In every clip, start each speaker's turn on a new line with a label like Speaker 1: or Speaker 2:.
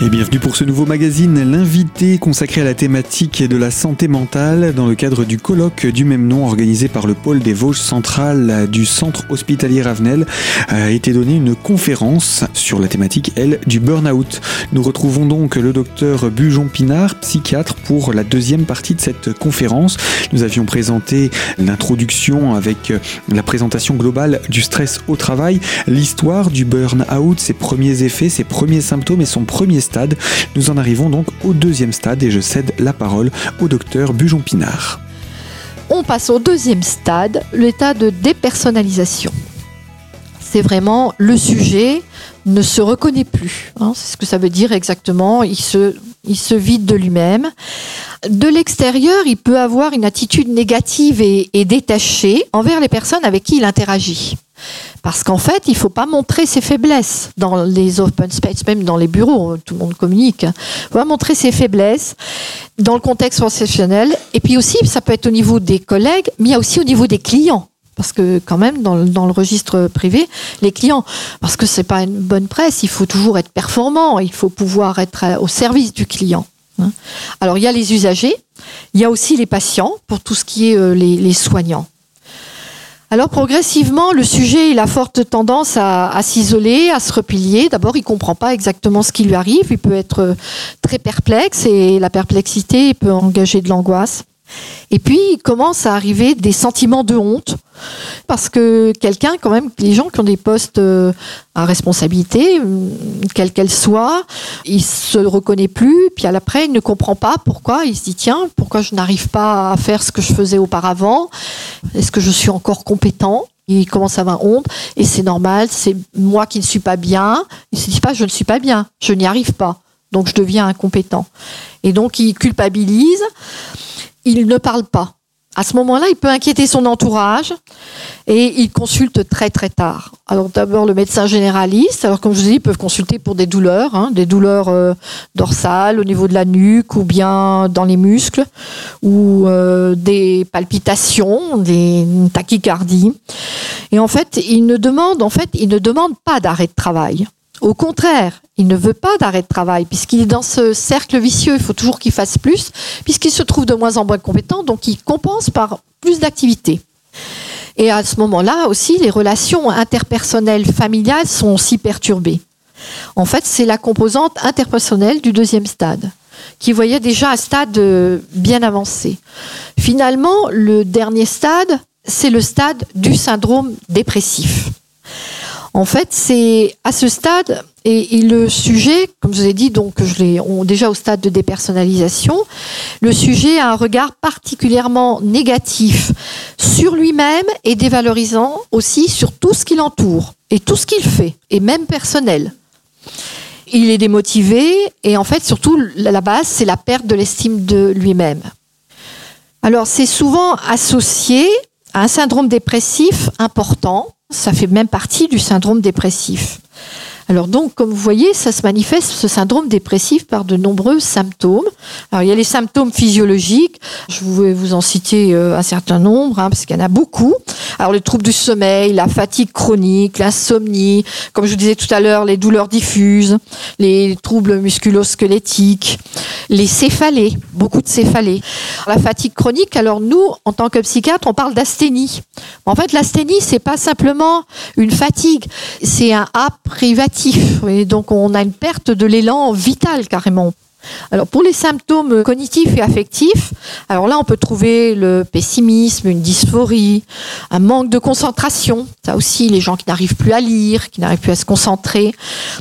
Speaker 1: Et bienvenue pour ce nouveau magazine, l'invité consacré à la thématique de la santé mentale dans le cadre du colloque du même nom organisé par le pôle des Vosges centrales du centre hospitalier Ravenel a été donné une conférence sur la thématique, elle, du burn-out. Nous retrouvons donc le docteur Bujon Pinard, psychiatre, pour la deuxième partie de cette conférence. Nous avions présenté l'introduction avec la présentation globale du stress au travail, l'histoire du burn-out, ses premiers effets, ses premiers symptômes et son premier Nous en arrivons donc au deuxième stade et je cède la parole au docteur Bujon-Pinard.
Speaker 2: On passe au deuxième stade, l'état de dépersonnalisation. C'est vraiment le sujet ne se reconnaît plus. Hein, c'est ce que ça veut dire exactement. Il se, il se vide de lui-même. De l'extérieur, il peut avoir une attitude négative et détachée envers les personnes avec qui il interagit. Parce qu'en fait, il ne faut pas montrer ses faiblesses dans les open space, même dans les bureaux, tout le monde communique. Il faut pas montrer ses faiblesses dans le contexte professionnel. Et puis aussi, ça peut être au niveau des collègues, mais il y a aussi au niveau des clients. Parce que quand même, dans, le registre privé, les clients, parce que c'est pas une bonne presse, il faut toujours être performant, il faut pouvoir être au service du client. hein. Alors il y a les usagers, il y a aussi les patients pour tout ce qui est euh, les soignants. Alors progressivement, le sujet il a forte tendance à, s'isoler, à se replier. D'abord, il comprend pas exactement ce qui lui arrive. Il peut être euh, très perplexe et la perplexité peut engager de l'angoisse. Et puis, il commence à arriver des sentiments de honte parce que quelqu'un, quand même, les gens qui ont des postes euh, à responsabilité, euh, quelle qu'elle soit, il se reconnaît plus. Puis à l'après, il ne comprend pas pourquoi. Il se dit tiens, pourquoi je n'arrive pas à faire ce que je faisais auparavant? Est-ce que je suis encore compétent? Il commence à avoir honte et c'est normal, c'est moi qui ne suis pas bien. Il se dit pas je ne suis pas bien, je n'y arrive pas, donc je deviens incompétent. Et donc il culpabilise, il ne parle pas. À ce moment-là, il peut inquiéter son entourage et il consulte très très tard. Alors d'abord le médecin généraliste, alors comme je vous dis, ils peuvent consulter pour des douleurs, hein, des douleurs euh, dorsales au niveau de la nuque ou bien dans les muscles, ou euh, des palpitations, des tachycardies. Et en fait, il ne demande, en fait, il ne demande pas d'arrêt de travail. Au contraire, il ne veut pas d'arrêt de travail, puisqu'il est dans ce cercle vicieux, il faut toujours qu'il fasse plus, puisqu'il se trouve de moins en moins compétent, donc il compense par plus d'activités. Et à ce moment-là aussi, les relations interpersonnelles, familiales sont aussi perturbées. En fait, c'est la composante interpersonnelle du deuxième stade, qui voyait déjà un stade bien avancé. Finalement, le dernier stade, c'est le stade du syndrome dépressif. En fait, c'est à ce stade, et, le sujet, comme je vous ai dit, donc déjà au stade de dépersonnalisation, le sujet a un regard particulièrement négatif sur lui-même et dévalorisant aussi sur tout ce qui l'entoure et tout ce qu'il fait, et même personnel. Il est démotivé et en fait, surtout, la base, c'est la perte de l'estime de lui-même. Alors, c'est souvent associé à un syndrome dépressif important ça fait même partie du syndrome dépressif. Alors donc, comme vous voyez, ça se manifeste, ce syndrome dépressif, par de nombreux symptômes. Alors il y a les symptômes physiologiques, je vais vous en citer euh, un certain nombre, hein, parce qu'il y en a beaucoup. Alors les troubles du sommeil, la fatigue chronique, l'insomnie, comme je vous disais tout à l'heure, les douleurs diffuses, les troubles musculo-squelettiques, les céphalées, beaucoup de céphalées. La fatigue chronique, alors nous, en tant que psychiatre, on parle d'asthénie. En fait, l'asthénie, c'est pas simplement une fatigue, c'est un A privatif. Et donc, on a une perte de l'élan vital carrément. Alors pour les symptômes cognitifs et affectifs, alors là on peut trouver le pessimisme, une dysphorie, un manque de concentration, ça aussi les gens qui n'arrivent plus à lire, qui n'arrivent plus à se concentrer.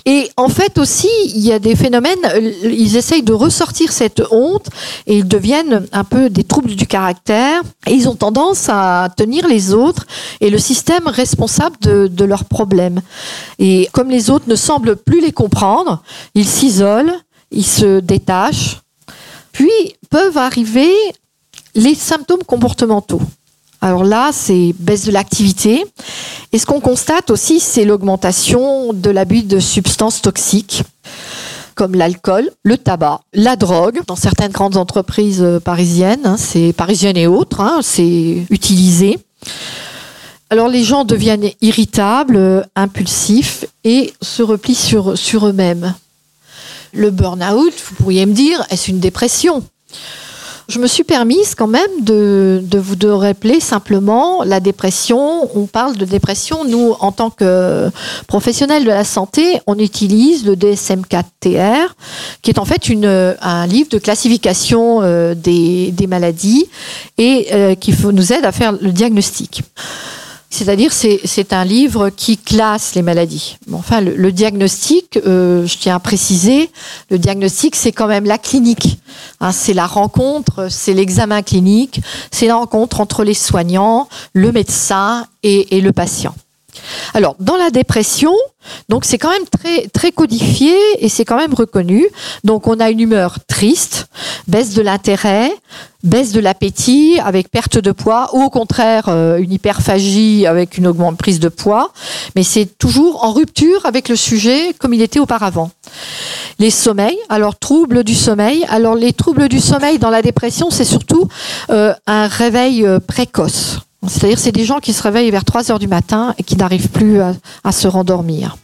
Speaker 2: Et en fait aussi il y a des phénomènes, ils essayent de ressortir cette honte et ils deviennent un peu des troubles du caractère et ils ont tendance à tenir les autres et le système responsable de, de leurs problèmes. Et comme les autres ne semblent plus les comprendre, ils s'isolent ils se détachent. Puis peuvent arriver les symptômes comportementaux. Alors là, c'est baisse de l'activité. Et ce qu'on constate aussi, c'est l'augmentation de l'abus de substances toxiques comme l'alcool, le tabac, la drogue. Dans certaines grandes entreprises parisiennes, hein, c'est parisiennes et autres, hein, c'est utilisé. Alors les gens deviennent irritables, impulsifs et se replient sur eux-mêmes. Le burn-out, vous pourriez me dire, est-ce une dépression? Je me suis permise quand même de, vous de rappeler simplement la dépression. On parle de dépression. Nous, en tant que professionnels de la santé, on utilise le DSM-4-TR, qui est en fait un livre de classification euh, des, des, maladies et euh, qui nous aide à faire le diagnostic. C'est-à-dire, c'est un livre qui classe les maladies. Enfin, le, diagnostic, euh, je tiens à préciser, le diagnostic, c'est quand même la clinique. Hein, c'est la rencontre, c'est l'examen clinique, c'est la rencontre entre les soignants, le médecin et le patient. Alors, dans la dépression, donc c'est quand même très, codifié et c'est quand même reconnu. Donc, on a une humeur triste, baisse de l'intérêt, baisse de l'appétit avec perte de poids ou au contraire euh, une hyperphagie avec une augmente prise de poids. Mais c'est toujours en rupture avec le sujet comme il était auparavant. Les sommeils, alors troubles du sommeil. Alors les troubles du sommeil dans la dépression, c'est surtout euh, un réveil euh, précoce. C'est-à-dire c'est des gens qui se réveillent vers 3 heures du matin et qui n'arrivent plus à, se rendormir.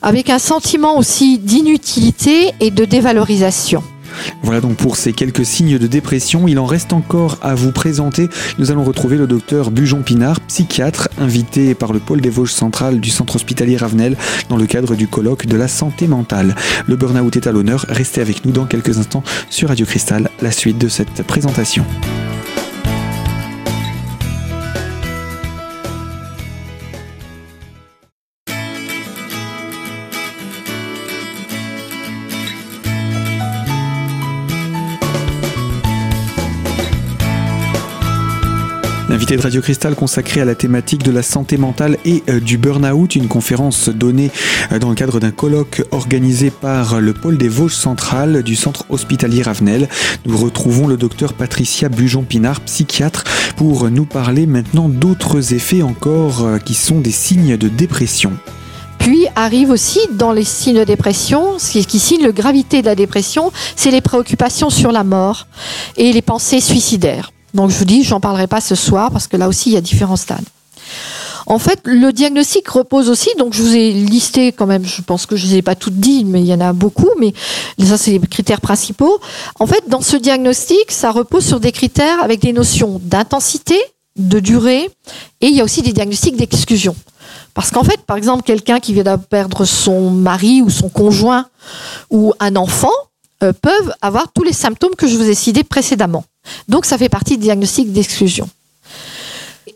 Speaker 2: Avec un sentiment aussi d'inutilité et de dévalorisation.
Speaker 1: Voilà donc pour ces quelques signes de dépression. Il en reste encore à vous présenter. Nous allons retrouver le docteur Bujon-Pinard, psychiatre, invité par le pôle des Vosges centrales du centre hospitalier Ravenel dans le cadre du colloque de la santé mentale. Le burn-out est à l'honneur. Restez avec nous dans quelques instants sur Radio Cristal, la suite de cette présentation. Invité de Radio Cristal consacré à la thématique de la santé mentale et euh, du burn-out, une conférence donnée euh, dans le cadre d'un colloque organisé par le pôle des Vosges centrales du centre hospitalier Ravenel. Nous retrouvons le docteur Patricia Bujon-Pinard, psychiatre, pour nous parler maintenant d'autres effets encore euh, qui sont des signes de dépression.
Speaker 2: Puis arrive aussi dans les signes de dépression, ce qui signe le gravité de la dépression, c'est les préoccupations sur la mort et les pensées suicidaires. Donc je vous dis, j'en parlerai pas ce soir parce que là aussi il y a différents stades. En fait, le diagnostic repose aussi, donc je vous ai listé quand même, je pense que je ne les ai pas toutes dit, mais il y en a beaucoup, mais ça c'est les critères principaux. En fait, dans ce diagnostic, ça repose sur des critères avec des notions d'intensité, de durée, et il y a aussi des diagnostics d'exclusion. Parce qu'en fait, par exemple, quelqu'un qui vient de perdre son mari ou son conjoint ou un enfant euh, peuvent avoir tous les symptômes que je vous ai cités précédemment. Donc ça fait partie du diagnostic d'exclusion.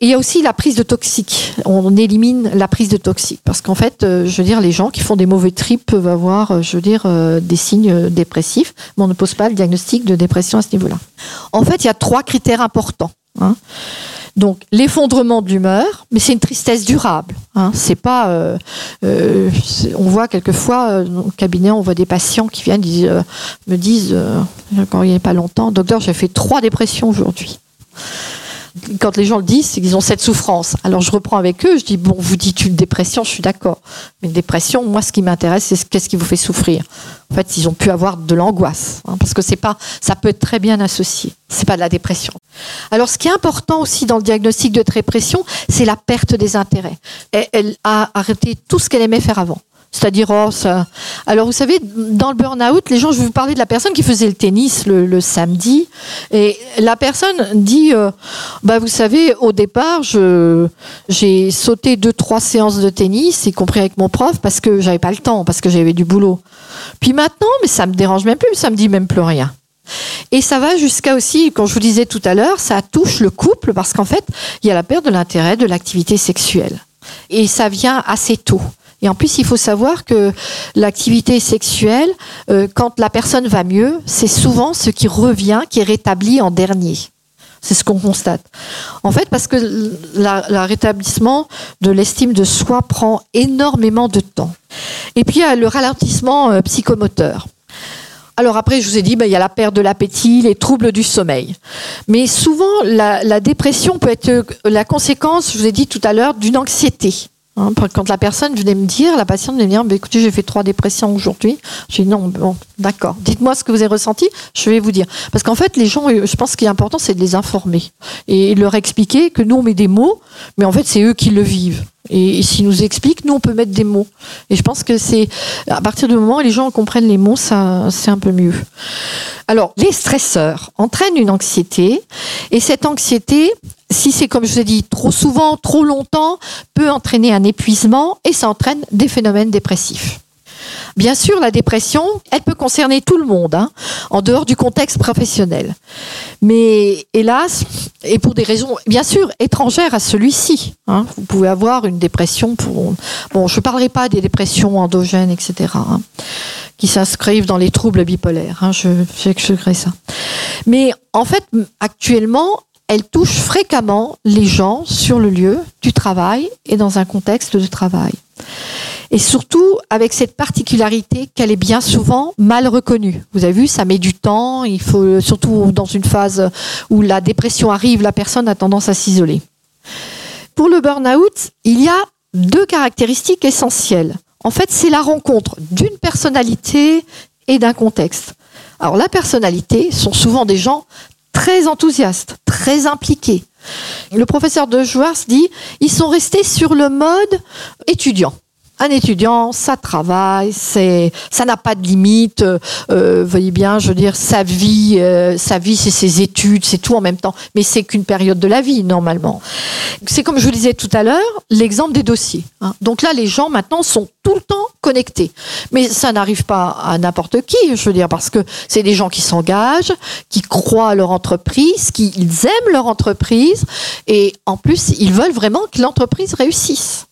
Speaker 2: Il y a aussi la prise de toxiques. On élimine la prise de toxiques parce qu'en fait, euh, je veux dire, les gens qui font des mauvais trips peuvent avoir, euh, je veux dire, euh, des signes dépressifs, mais on ne pose pas le diagnostic de dépression à ce niveau-là. En fait, il y a trois critères importants. Hein. Donc l'effondrement de l'humeur, mais c'est une tristesse durable. Hein. C'est pas. on voit quelquefois au cabinet, on voit des patients qui viennent, me disent, quand il n'y a pas longtemps, docteur, j'ai fait trois dépressions aujourd'hui quand les gens le disent, c'est qu'ils ont cette souffrance. Alors je reprends avec eux, je dis bon, vous dites une dépression, je suis d'accord. Mais une dépression, moi, ce qui m'intéresse, c'est qu'est-ce qui vous fait souffrir. En fait, ils ont pu avoir de l'angoisse, hein, parce que c'est pas, ça peut être très bien associé. C'est pas de la dépression. Alors, ce qui est important aussi dans le diagnostic de dépression, c'est la perte des intérêts. elle a arrêté tout ce qu'elle aimait faire avant. C'est-à-dire, oh, ça. Alors, vous savez, dans le burn-out, les gens, je vais vous parler de la personne qui faisait le tennis le, samedi. Et la personne dit euh, bah, Vous savez, au départ, j'ai sauté deux, trois séances de tennis, y compris avec mon prof, parce que j'avais pas le temps, parce que j'avais du boulot. Puis maintenant, mais ça me dérange même plus, ça me dit même plus rien. Et ça va jusqu'à aussi, quand je vous disais tout à l'heure, ça touche le couple, parce qu'en fait, il y a la perte de l'intérêt de l'activité sexuelle. Et ça vient assez tôt. Et en plus, il faut savoir que l'activité sexuelle, euh, quand la personne va mieux, c'est souvent ce qui revient, qui est rétabli en dernier. C'est ce qu'on constate. En fait, parce que le rétablissement de l'estime de soi prend énormément de temps. Et puis, il y a le ralentissement euh, psychomoteur. Alors après, je vous ai dit, ben, il y a la perte de l'appétit, les troubles du sommeil. Mais souvent, la, la dépression peut être la conséquence, je vous ai dit tout à l'heure, d'une anxiété Hein, quand la personne venait me dire, la patiente venait me dire, bah, écoutez, j'ai fait trois dépressions aujourd'hui. J'ai dit non, bon, d'accord. Dites-moi ce que vous avez ressenti, je vais vous dire. Parce qu'en fait, les gens, je pense qu'il est important, c'est de les informer et leur expliquer que nous on met des mots, mais en fait c'est eux qui le vivent. Et, s'ils nous expliquent, nous on peut mettre des mots. Et je pense que c'est à partir du moment où les gens comprennent les mots, ça c'est un peu mieux. Alors, les stresseurs entraînent une anxiété, et cette anxiété, si c'est comme je vous ai dit, trop souvent, trop longtemps, peut entraîner un épuisement et ça entraîne des phénomènes dépressifs. Bien sûr, la dépression, elle peut concerner tout le monde, hein, en dehors du contexte professionnel. Mais hélas, et pour des raisons bien sûr étrangères à celui-ci, hein, vous pouvez avoir une dépression pour... Bon, je ne parlerai pas des dépressions endogènes, etc., hein, qui s'inscrivent dans les troubles bipolaires. Je j'exclurai ça. Mais en fait, actuellement, elle touche fréquemment les gens sur le lieu du travail et dans un contexte de travail. Et surtout avec cette particularité qu'elle est bien souvent mal reconnue. Vous avez vu, ça met du temps, il surtout dans une phase où la dépression arrive, la personne a tendance à s'isoler. Pour le burn-out, il y a deux caractéristiques essentielles. En fait, c'est la rencontre d'une personnalité et d'un contexte. Alors la personnalité sont souvent des gens très enthousiastes, très impliqués. Le professeur de Jouars dit ils sont restés sur le mode étudiant un étudiant, ça travaille, ça n'a pas de limite. Euh, voyez bien, je veux dire, sa vie, euh, sa vie, c'est ses études, c'est tout en même temps. Mais c'est qu'une période de la vie normalement. C'est comme je vous disais tout à l'heure, l'exemple des dossiers. Hein. Donc là, les gens maintenant sont tout le temps connectés. Mais ça n'arrive pas à n'importe qui, je veux dire, parce que c'est des gens qui s'engagent, qui croient à leur entreprise, qui ils aiment leur entreprise, et en plus, ils veulent vraiment que l'entreprise réussisse.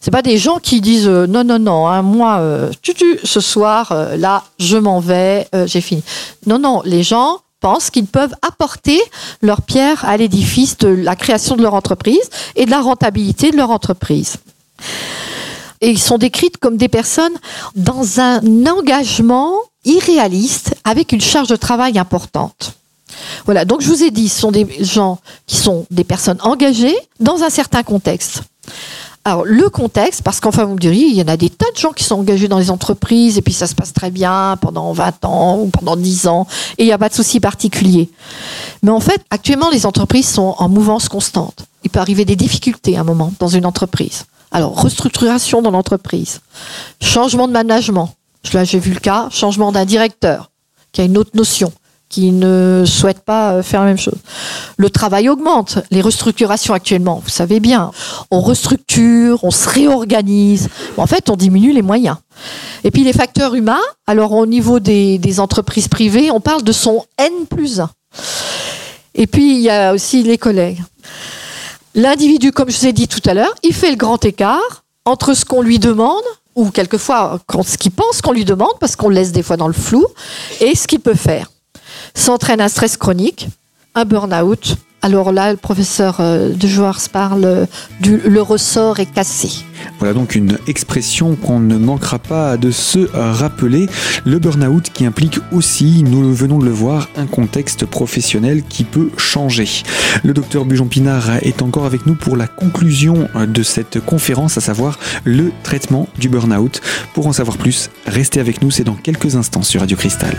Speaker 2: C'est pas des gens qui disent euh, non non non hein, moi euh, tu, tu, ce soir euh, là je m'en vais j'ai fini. Non non les gens pensent qu'ils peuvent apporter leur pierre à l'édifice de la création de leur entreprise et de la rentabilité de leur entreprise. Et ils sont décrites comme des personnes dans un engagement irréaliste avec une charge de travail importante. Voilà, donc je vous ai dit, ce sont des gens qui sont des personnes engagées dans un certain contexte. Alors, le contexte, parce qu'enfin, vous me diriez, il y en a des tas de gens qui sont engagés dans les entreprises et puis ça se passe très bien pendant 20 ans ou pendant 10 ans et il n'y a pas de souci particulier. Mais en fait, actuellement, les entreprises sont en mouvance constante. Il peut arriver des difficultés à un moment dans une entreprise. Alors, restructuration dans l'entreprise, changement de management. Là, j'ai vu le cas, changement d'un directeur qui a une autre notion qui ne souhaitent pas euh, faire la même chose. Le travail augmente, les restructurations actuellement, vous savez bien, on restructure, on se réorganise, en fait on diminue les moyens. Et puis les facteurs humains, alors au niveau des, des entreprises privées, on parle de son N plus 1. Et puis il y a aussi les collègues. L'individu, comme je vous ai dit tout à l'heure, il fait le grand écart entre ce qu'on lui demande ou quelquefois ce qu'il pense qu'on lui demande, parce qu'on le laisse des fois dans le flou, et ce qu'il peut faire s'entraîne un stress chronique, un burn-out. Alors là, le professeur euh, de Jouars parle du le ressort est cassé.
Speaker 1: Voilà donc une expression qu'on ne manquera pas de se rappeler. Le burn-out qui implique aussi, nous venons de le voir, un contexte professionnel qui peut changer. Le docteur Bujon-Pinard est encore avec nous pour la conclusion de cette conférence, à savoir le traitement du burn-out. Pour en savoir plus, restez avec nous, c'est dans quelques instants sur Radio Cristal.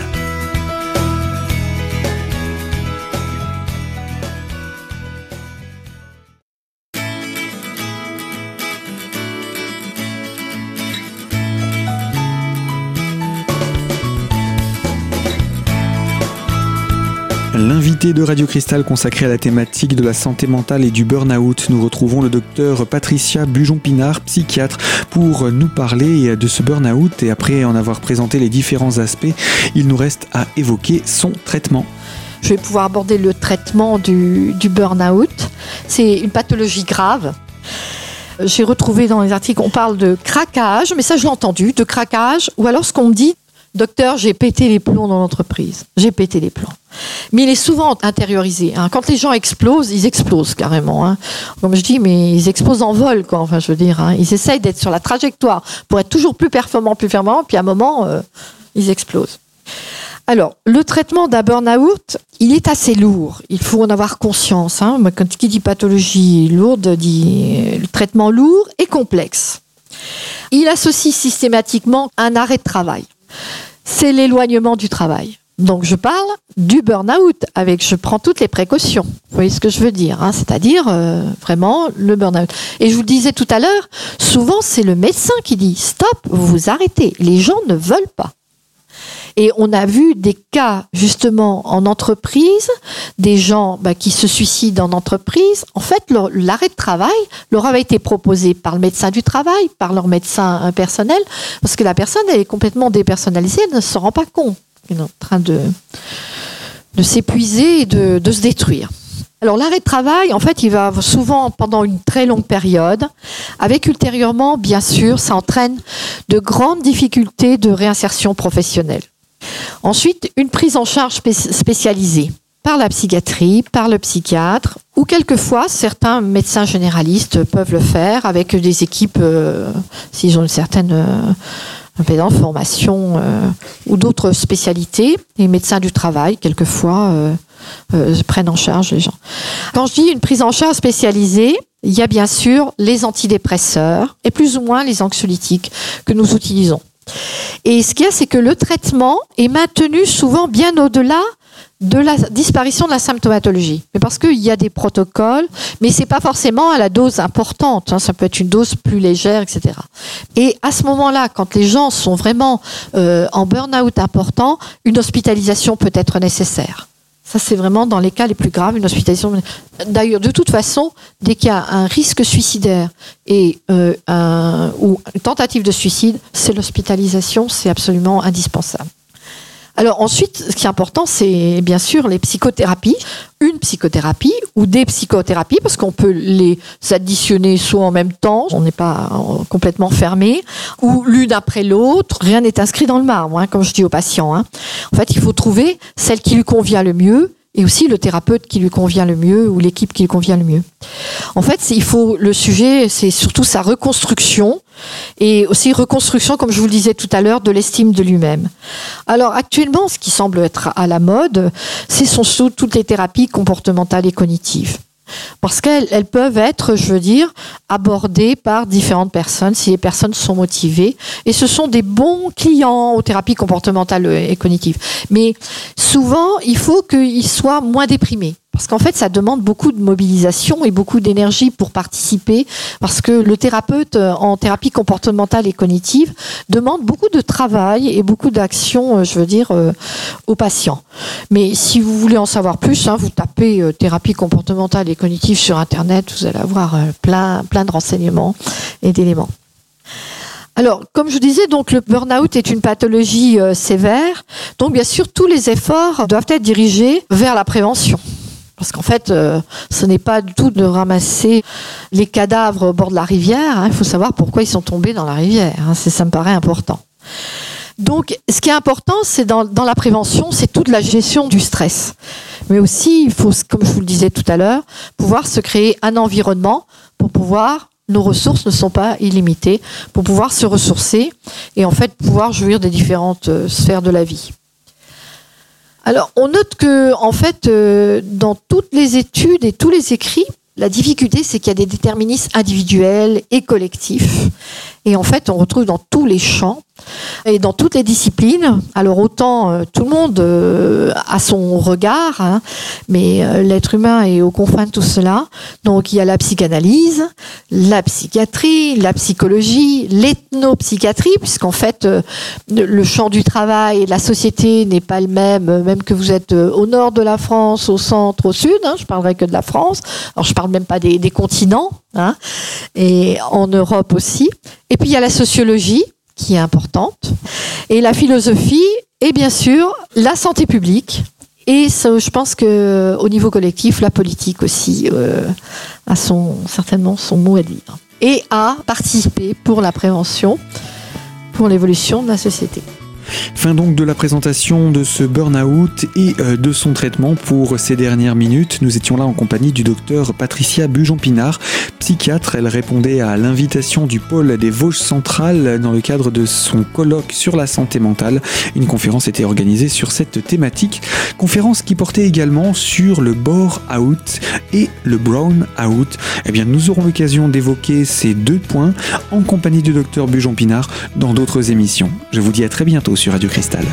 Speaker 1: De Radio Cristal consacré à la thématique de la santé mentale et du burn-out, nous retrouvons le docteur Patricia Bujon-Pinard, psychiatre, pour nous parler de ce burn-out et après en avoir présenté les différents aspects, il nous reste à évoquer son traitement.
Speaker 2: Je vais pouvoir aborder le traitement du, burn-out. C'est une pathologie grave j'ai retrouvé dans les articles, on parle de craquage, mais ça je l'ai entendu, de craquage, ou alors ce qu'on dit, Docteur, j'ai pété les plombs dans l'entreprise. J'ai pété les plombs. Mais il est souvent intériorisé. Hein. Quand les gens explosent, ils explosent carrément. Hein. Comme je dis, mais ils explosent en vol, quoi. Enfin, je veux dire, hein. ils essayent d'être sur la trajectoire pour être toujours plus performants, plus performants, puis à un moment, euh, ils explosent. Alors, le traitement d'un burn-out, il est assez lourd. Il faut en avoir conscience. Hein. Quand qui dit pathologie lourde, dit le traitement lourd et complexe. Il associe systématiquement un arrêt de travail. C'est l'éloignement du travail. Donc je parle du burn-out avec je prends toutes les précautions. Vous voyez ce que je veux dire, hein c'est-à-dire euh, vraiment le burn-out. Et je vous le disais tout à l'heure, souvent c'est le médecin qui dit stop, vous arrêtez. Les gens ne veulent pas. Et on a vu des cas justement en entreprise, des gens bah, qui se suicident en entreprise. En fait, l'arrêt de travail leur avait été proposé par le médecin du travail, par leur médecin personnel, parce que la personne elle est complètement dépersonnalisée, elle ne se rend pas compte. Elle est en train de, de s'épuiser et de, de se détruire. Alors l'arrêt de travail, en fait, il va souvent pendant une très longue période, avec ultérieurement, bien sûr, ça entraîne de grandes difficultés de réinsertion professionnelle. Ensuite, une prise en charge spécialisée par la psychiatrie, par le psychiatre, ou quelquefois certains médecins généralistes peuvent le faire avec des équipes, euh, s'ils ont une certaine euh, formation euh, ou d'autres spécialités. Les médecins du travail, quelquefois, prennent en charge les gens. Quand je dis une prise en charge spécialisée, il y a bien sûr les antidépresseurs et plus ou moins les anxiolytiques que nous utilisons. Et ce qu'il y a, c'est que le traitement est maintenu souvent bien au-delà de la disparition de la symptomatologie. Mais parce qu'il y a des protocoles, mais c'est pas forcément à la dose importante. Hein, ça peut être une dose plus légère, etc. Et à ce moment-là, quand les gens sont vraiment euh, en burn-out important, une hospitalisation peut être nécessaire. Ça, c'est vraiment dans les cas les plus graves, une hospitalisation. D'ailleurs, de toute façon, dès qu'il y a un risque suicidaire et euh, ou une tentative de suicide, c'est l'hospitalisation, c'est absolument indispensable. Ensuite, ce qui est important, c'est bien sûr les psychothérapies, une psychothérapie ou des psychothérapies, parce qu'on peut les additionner soit en même temps, on n'est pas complètement fermé, ou l'une après l'autre. Rien n'est inscrit dans le marbre, hein, comme je dis aux patients. Hein. En fait, il faut trouver celle qui lui convient le mieux et aussi le thérapeute qui lui convient le mieux ou l'équipe qui lui convient le mieux. En fait, il faut le sujet, c'est surtout sa reconstruction et aussi reconstruction, comme je vous le disais tout à l'heure, de l'estime de lui-même. Alors actuellement, ce qui semble être à la mode, ce sont toutes les thérapies comportementales et cognitives parce qu'elles peuvent être, je veux dire, abordées par différentes personnes si les personnes sont motivées. Et ce sont des bons clients aux thérapies comportementales et cognitives. Mais souvent, il faut qu'ils soient moins déprimés. Parce qu'en fait, ça demande beaucoup de mobilisation et beaucoup d'énergie pour participer, parce que le thérapeute euh, en thérapie comportementale et cognitive demande beaucoup de travail et beaucoup d'action, euh, je veux dire, euh, aux patients. Mais si vous voulez en savoir plus, hein, vous tapez thérapie comportementale et cognitive sur Internet, vous allez avoir plein, plein de renseignements et d'éléments. Alors, comme je disais, donc le burn-out est une pathologie sévère. Donc, bien sûr, tous les efforts doivent être dirigés vers la prévention. Parce qu'en fait, euh, ce n'est pas du tout de ramasser les cadavres au bord de la rivière. Hein. Il faut savoir pourquoi ils sont tombés dans la rivière. Hein. Ça me paraît important. Donc, ce qui est important, c'est dans, la prévention, c'est toute la gestion du stress. Mais aussi, il faut, comme je vous le disais tout à l'heure, pouvoir se créer un environnement pour pouvoir nos ressources ne sont pas illimitées pour pouvoir se ressourcer et en fait pouvoir jouir des différentes euh, sphères de la vie. Alors, on note que, en fait, euh, dans toutes les études et tous les écrits, la difficulté, c'est qu'il y a des déterministes individuels et collectifs. Et en fait, on retrouve dans tous les champs et dans toutes les disciplines. Alors autant euh, tout le monde euh, a son regard, hein, mais euh, l'être humain est aux confins de tout cela. Donc il y a la psychanalyse, la psychiatrie, la psychologie, l'ethnopsychiatrie, puisqu'en fait le champ du travail et la société n'est pas le même, même que vous êtes au nord de la France, au centre, au sud. Hein, je parlerai que de la France. Alors je parle même pas des, des continents, hein, et en Europe aussi. Et puis il y a la sociologie qui est importante, et la philosophie, et bien sûr la santé publique. Et je pense que au niveau collectif, la politique aussi euh, a son, certainement son mot à dire. Et à participer pour la prévention, pour l'évolution de la société.
Speaker 1: Fin donc de la présentation de ce burn-out et euh, de son traitement pour ces dernières minutes. Nous étions là en compagnie du docteur Patricia Bujon-Pinard, psychiatre. Elle répondait à l'invitation du pôle des Vosges centrales dans le cadre de son colloque sur la santé mentale. Une conférence était organisée sur cette thématique. Conférence qui portait également sur le bore-out et le brown-out. Eh bien, nous aurons l'occasion d'évoquer ces deux points en compagnie du docteur Bujon-Pinard dans d'autres émissions. Je vous dis à très sur Radio Cristal.